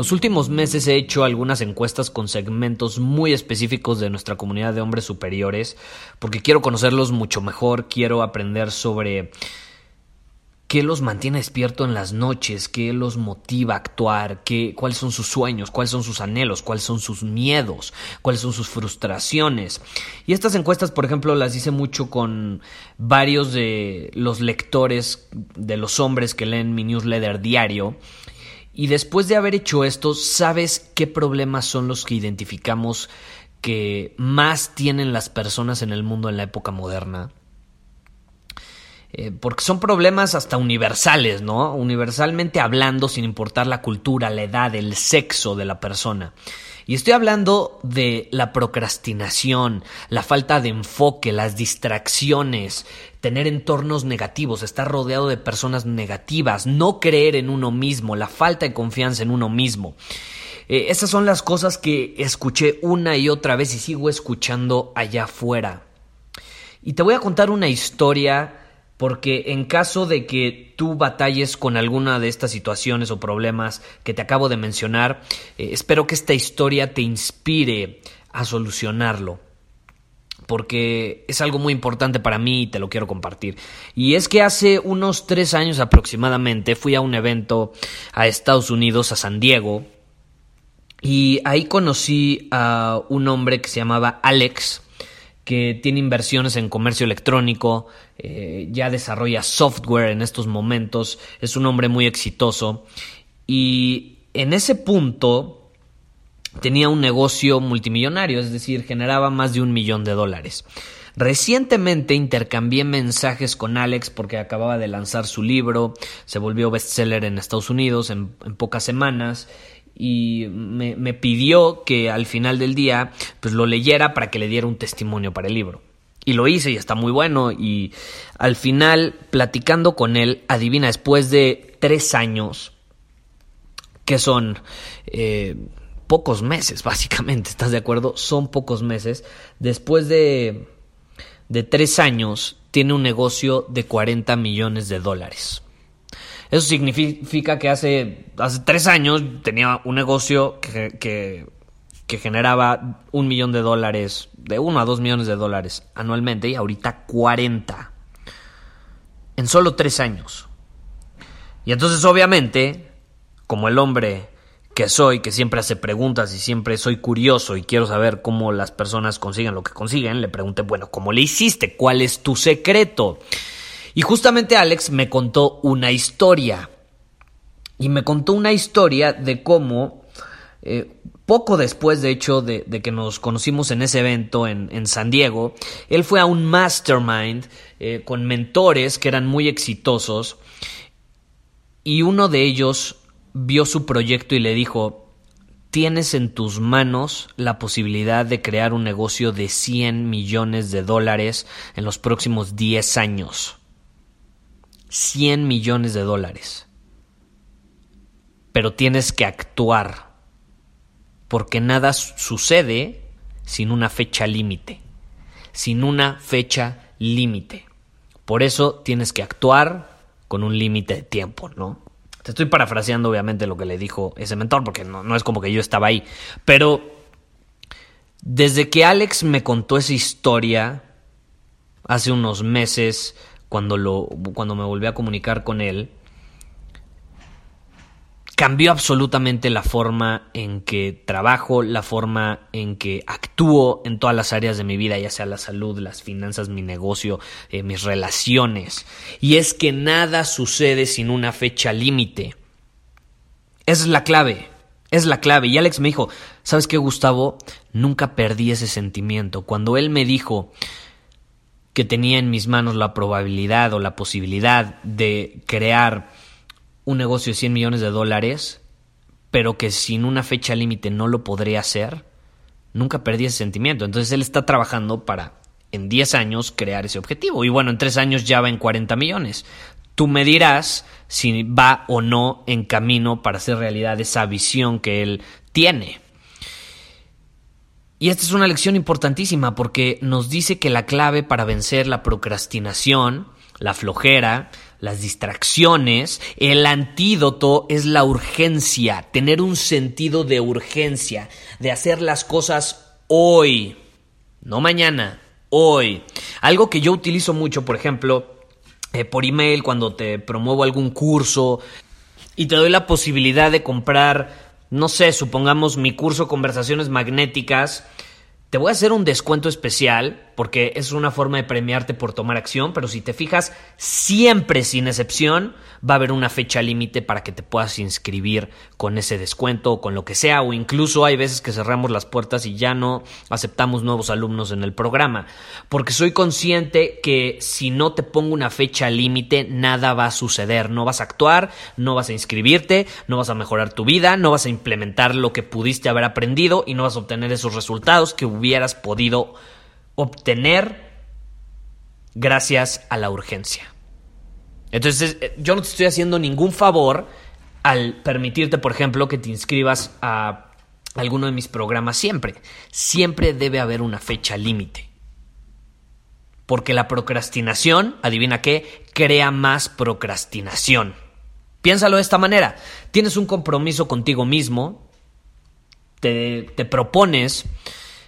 Los últimos meses he hecho algunas encuestas con segmentos muy específicos de nuestra comunidad de hombres superiores porque quiero conocerlos mucho mejor, quiero aprender sobre qué los mantiene despierto en las noches, qué los motiva a actuar, qué, cuáles son sus sueños, cuáles son sus anhelos, cuáles son sus miedos, cuáles son sus frustraciones. Y estas encuestas, por ejemplo, las hice mucho con varios de los lectores de los hombres que leen mi newsletter diario. Y después de haber hecho esto, ¿sabes qué problemas son los que identificamos que más tienen las personas en el mundo en la época moderna? Eh, porque son problemas hasta universales, ¿no? Universalmente hablando, sin importar la cultura, la edad, el sexo de la persona. Y estoy hablando de la procrastinación, la falta de enfoque, las distracciones, tener entornos negativos, estar rodeado de personas negativas, no creer en uno mismo, la falta de confianza en uno mismo. Eh, esas son las cosas que escuché una y otra vez y sigo escuchando allá afuera. Y te voy a contar una historia porque en caso de que tú batalles con alguna de estas situaciones o problemas que te acabo de mencionar, eh, espero que esta historia te inspire a solucionarlo porque es algo muy importante para mí y te lo quiero compartir. Y es que hace unos tres años aproximadamente fui a un evento a Estados Unidos, a San Diego, y ahí conocí a un hombre que se llamaba Alex, que tiene inversiones en comercio electrónico, eh, ya desarrolla software en estos momentos, es un hombre muy exitoso y en ese punto tenía un negocio multimillonario, es decir, generaba más de un millón de dólares. Recientemente intercambié mensajes con Alex porque acababa de lanzar su libro, se volvió bestseller en Estados Unidos en pocas semanas y me, pidió que al final del día pues lo leyera para que le diera un testimonio para el libro. Y lo hice y está muy bueno. Y al final, platicando con él, adivina, después de tres años, que son eh, pocos meses, básicamente, ¿estás de acuerdo? Son pocos meses. Después de, de tres años, tiene un negocio de 40 millones de dólares. Eso significa que hace, hace tres años tenía un negocio que, que, generaba un millón de dólares, de uno a dos millones de dólares anualmente y ahorita 40. En solo tres años. Y entonces obviamente, como el hombre que soy, que siempre hace preguntas y siempre soy curioso y quiero saber cómo las personas consiguen lo que consiguen, le pregunté, bueno, ¿cómo le hiciste? ¿Cuál es tu secreto? Y justamente Alex me contó una historia. Y me contó una historia de cómo, eh, poco después de hecho de, que nos conocimos en ese evento en, San Diego, él fue a un mastermind eh, con mentores que eran muy exitosos. Y uno de ellos vio su proyecto y le dijo, tienes en tus manos la posibilidad de crear un negocio de 100 millones de dólares en los próximos 10 años. 100 millones de dólares. Pero tienes que actuar, porque nada sucede sin una fecha límite, sin una fecha límite. Por eso tienes que actuar con un límite de tiempo, ¿no? Te estoy parafraseando obviamente lo que le dijo ese mentor, porque no, no es como que yo estaba ahí. Pero desde que Alex me contó esa historia hace unos meses, cuando, lo, cuando me volví a comunicar con él, cambió absolutamente la forma en que trabajo, la forma en que actúo en todas las áreas de mi vida, ya sea la salud, las finanzas, mi negocio, eh, mis relaciones. Y es que nada sucede sin una fecha límite. Es la clave. Es la clave. Y Alex me dijo, ¿sabes qué, Gustavo? Nunca perdí ese sentimiento. Cuando él me dijo que tenía en mis manos la probabilidad o la posibilidad de crear un negocio de 100 millones de dólares, pero que sin una fecha límite no lo podría hacer, nunca perdí ese sentimiento. Entonces él está trabajando para en 10 años crear ese objetivo. Y bueno, en 3 años ya va en 40 millones. Tú me dirás si va o no en camino para hacer realidad esa visión que él tiene. Y esta es una lección importantísima porque nos dice que la clave para vencer la procrastinación, la flojera, las distracciones, el antídoto es la urgencia, tener un sentido de urgencia, de hacer las cosas hoy, no mañana, hoy. Algo que yo utilizo mucho, por ejemplo, eh, por email cuando te promuevo algún curso y te doy la posibilidad de comprar, no sé, supongamos mi curso Conversaciones Magnéticas, te voy a hacer un descuento especial porque es una forma de premiarte por tomar acción, pero si te fijas, siempre sin excepción va a haber una fecha límite para que te puedas inscribir con ese descuento o con lo que sea, o incluso hay veces que cerramos las puertas y ya no aceptamos nuevos alumnos en el programa, porque soy consciente que si no te pongo una fecha límite, nada va a suceder, no vas a actuar, no vas a inscribirte, no vas a mejorar tu vida, no vas a implementar lo que pudiste haber aprendido y no vas a obtener esos resultados que hubieras podido gracias a la urgencia. Entonces, eh, yo no te estoy haciendo ningún favor al permitirte, por ejemplo, que te inscribas a alguno de mis programas siempre. Siempre debe haber una fecha límite. Porque la procrastinación, adivina qué, crea más procrastinación. Piénsalo de esta manera. Tienes un compromiso contigo mismo, te, te propones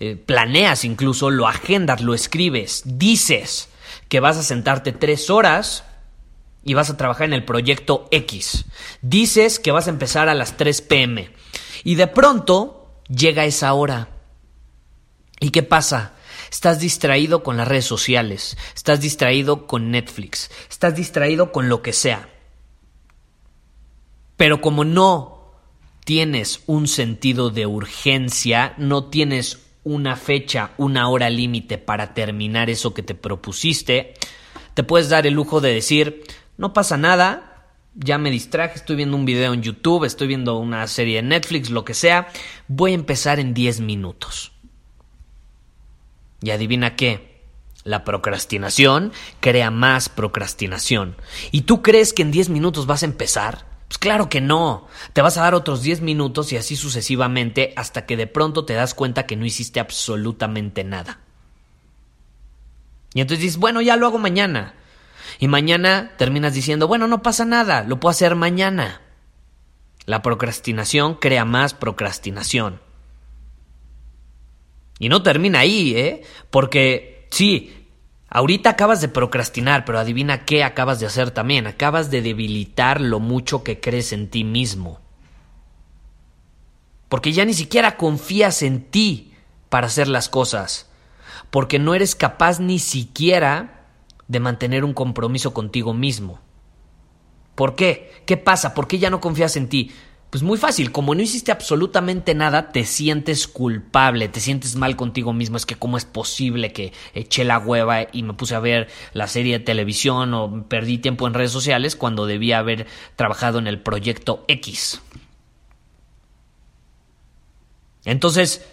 eh, planeas incluso, lo agendas, lo escribes, dices que vas a sentarte tres horas y vas a trabajar en el proyecto X. Dices que vas a empezar a las 3 pm y de pronto llega esa hora. ¿Y qué pasa? Estás distraído con las redes sociales, estás distraído con Netflix, estás distraído con lo que sea. Pero como no tienes un sentido de urgencia, no tienes una fecha, una hora límite para terminar eso que te propusiste, te puedes dar el lujo de decir, no pasa nada, ya me distraje, estoy viendo un video en YouTube, estoy viendo una serie en Netflix, lo que sea, voy a empezar en 10 minutos. Y adivina qué, la procrastinación crea más procrastinación. ¿Y tú crees que en 10 minutos vas a empezar? Pues claro que no. Te vas a dar otros 10 minutos y así sucesivamente hasta que de pronto te das cuenta que no hiciste absolutamente nada. Y entonces dices, bueno, ya lo hago mañana. Y mañana terminas diciendo, bueno, no pasa nada, lo puedo hacer mañana. La procrastinación crea más procrastinación. Y no termina ahí, ¿eh? Porque sí, Ahorita acabas de procrastinar, pero adivina qué acabas de hacer también. Acabas de debilitar lo mucho que crees en ti mismo. Porque ya ni siquiera confías en ti para hacer las cosas. Porque no eres capaz ni siquiera de mantener un compromiso contigo mismo. ¿Por qué? ¿Qué pasa? ¿Por qué ya no confías en ti? Pues muy fácil, como no hiciste absolutamente nada, te sientes culpable, te sientes mal contigo mismo. Es que cómo es posible que eché la hueva y me puse a ver la serie de televisión o perdí tiempo en redes sociales cuando debía haber trabajado en el proyecto X. Entonces,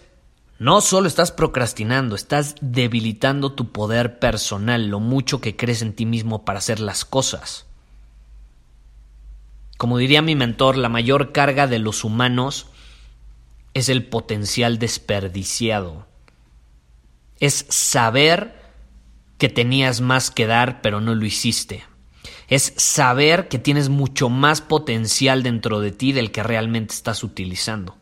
no solo estás procrastinando, estás debilitando tu poder personal, lo mucho que crees en ti mismo para hacer las cosas. Como diría mi mentor, la mayor carga de los humanos es el potencial desperdiciado. Es saber que tenías más que dar pero no lo hiciste. Es saber que tienes mucho más potencial dentro de ti del que realmente estás utilizando.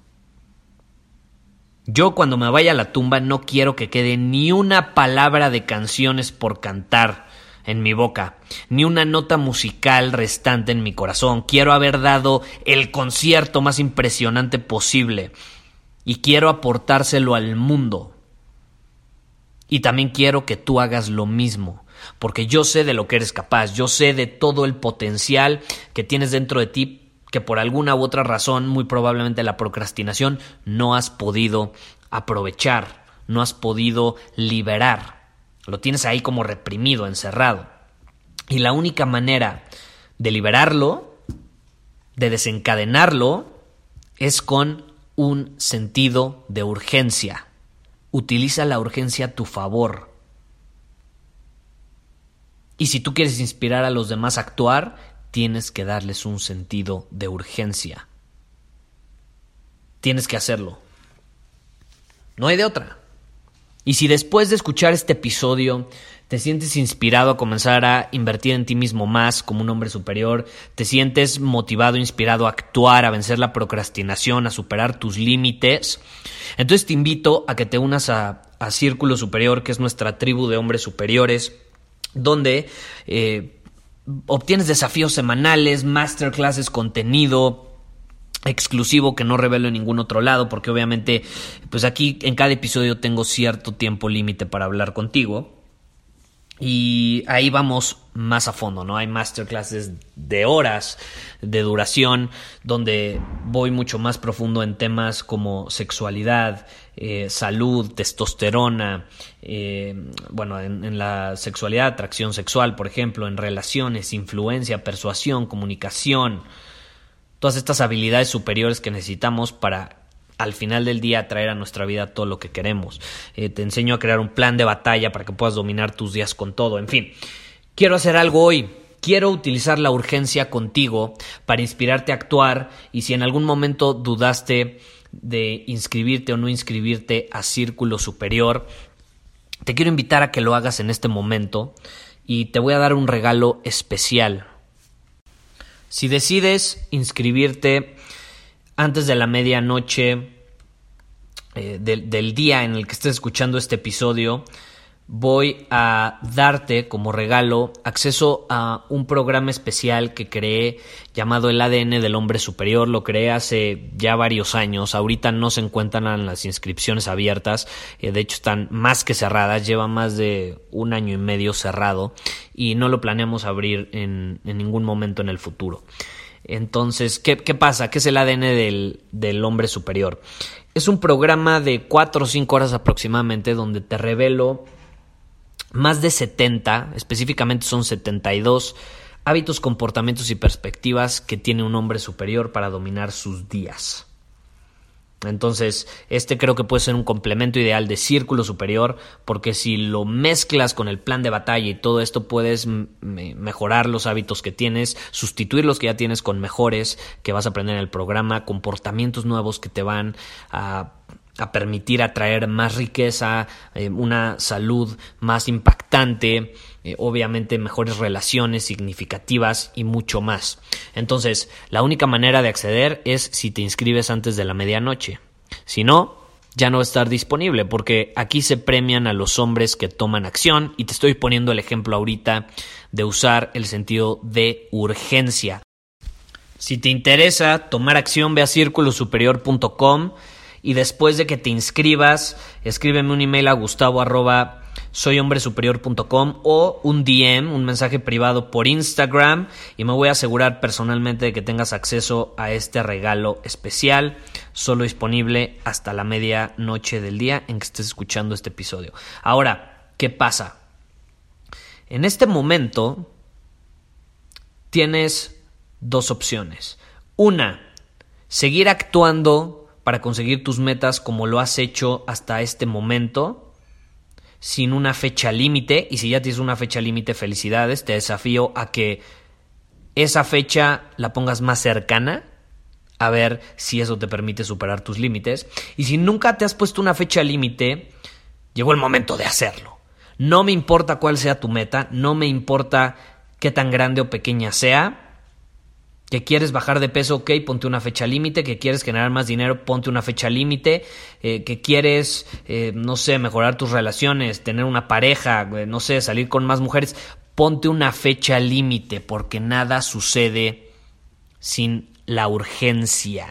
Yo cuando me vaya a la tumba no quiero que quede ni una palabra de canciones por cantar en mi boca, ni una nota musical restante en mi corazón. Quiero haber dado el concierto más impresionante posible y quiero aportárselo al mundo. Y también quiero que tú hagas lo mismo, porque yo sé de lo que eres capaz, yo sé de todo el potencial que tienes dentro de ti que por alguna u otra razón, muy probablemente la procrastinación, no has podido aprovechar, no has podido liberar. Lo tienes ahí como reprimido, encerrado. Y la única manera de liberarlo, de desencadenarlo, es con un sentido de urgencia. Utiliza la urgencia a tu favor. Y si tú quieres inspirar a los demás a actuar, tienes que darles un sentido de urgencia. Tienes que hacerlo. No hay de otra. Y si después de escuchar este episodio te sientes inspirado a comenzar a invertir en ti mismo más como un hombre superior, te sientes motivado, inspirado a actuar, a vencer la procrastinación, a superar tus límites, entonces te invito a que te unas a, Círculo Superior, que es nuestra tribu de hombres superiores, donde eh, obtienes desafíos semanales, masterclasses, contenido, exclusivo que no revelo en ningún otro lado porque obviamente pues aquí en cada episodio tengo cierto tiempo límite para hablar contigo y ahí vamos más a fondo, ¿no? Hay masterclasses de horas de duración donde voy mucho más profundo en temas como sexualidad, eh, salud, testosterona, eh, bueno, en, en, la sexualidad, atracción sexual, por ejemplo, en relaciones, influencia, persuasión, comunicación, todas estas habilidades superiores que necesitamos para al final del día traer a nuestra vida todo lo que queremos. Eh, te enseño a crear un plan de batalla para que puedas dominar tus días con todo. En fin, quiero hacer algo hoy. Quiero utilizar la urgencia contigo para inspirarte a actuar y si en algún momento dudaste de inscribirte o no inscribirte a Círculo Superior, te quiero invitar a que lo hagas en este momento y te voy a dar un regalo especial. Si decides inscribirte antes de la medianoche eh, del, día en el que estés escuchando este episodio, voy a darte como regalo acceso a un programa especial que creé llamado el ADN del hombre superior. Lo creé hace ya varios años. Ahorita no se encuentran las inscripciones abiertas. Eh, de hecho están más que cerradas. Lleva más de un año y medio cerrado y no lo planeamos abrir en ningún momento en el futuro. Entonces, ¿qué, pasa? ¿Qué es el ADN del, del, hombre superior? Es un programa de 4 o 5 horas aproximadamente donde te revelo más de 70, específicamente son 72 hábitos, comportamientos y perspectivas que tiene un hombre superior para dominar sus días. Entonces, este creo que puede ser un complemento ideal de círculo superior, porque si lo mezclas con el plan de batalla y todo esto, puedes mejorar los hábitos que tienes, sustituir los que ya tienes con mejores que vas a aprender en el programa, comportamientos nuevos que te van a permitir atraer más riqueza, eh, una salud más impactante, eh, obviamente mejores relaciones significativas y mucho más. Entonces, la única manera de acceder es si te inscribes antes de la medianoche. Si no, ya no va a estar disponible porque aquí se premian a los hombres que toman acción y te estoy poniendo el ejemplo ahorita de usar el sentido de urgencia. Si te interesa tomar acción, ve a círculosuperior.com y después de que te inscribas, escríbeme un email a gustavo soyhombresuperior.com o un DM, un mensaje privado por Instagram y me voy a asegurar personalmente de que tengas acceso a este regalo especial, solo disponible hasta la medianoche del día en que estés escuchando este episodio. Ahora, ¿qué pasa? En este momento tienes dos opciones. Una, seguir actuando para conseguir tus metas como lo has hecho hasta este momento sin una fecha límite y si ya tienes una fecha límite, felicidades, te desafío a que esa fecha la pongas más cercana a ver si eso te permite superar tus límites y si nunca te has puesto una fecha límite, llegó el momento de hacerlo. No me importa cuál sea tu meta, no me importa qué tan grande o pequeña sea, que quieres bajar de peso, ok, ponte una fecha límite, que quieres generar más dinero, ponte una fecha límite, eh, que quieres, eh, no sé, mejorar tus relaciones, tener una pareja, no sé, salir con más mujeres, ponte una fecha límite porque nada sucede sin la urgencia.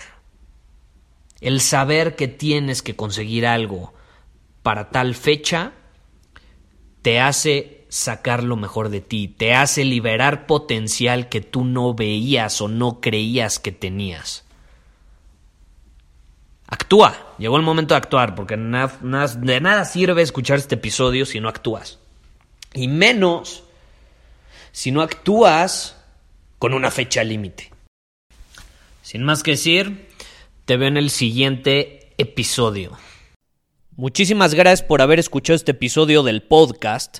El saber que tienes que conseguir algo para tal fecha te hace sacar lo mejor de ti, te hace liberar potencial que tú no veías o no creías que tenías. Actúa, llegó el momento de actuar, porque de nada sirve escuchar este episodio si no actúas. Y menos si no actúas con una fecha límite. Sin más que decir, te veo en el siguiente episodio. Muchísimas gracias por haber escuchado este episodio del podcast.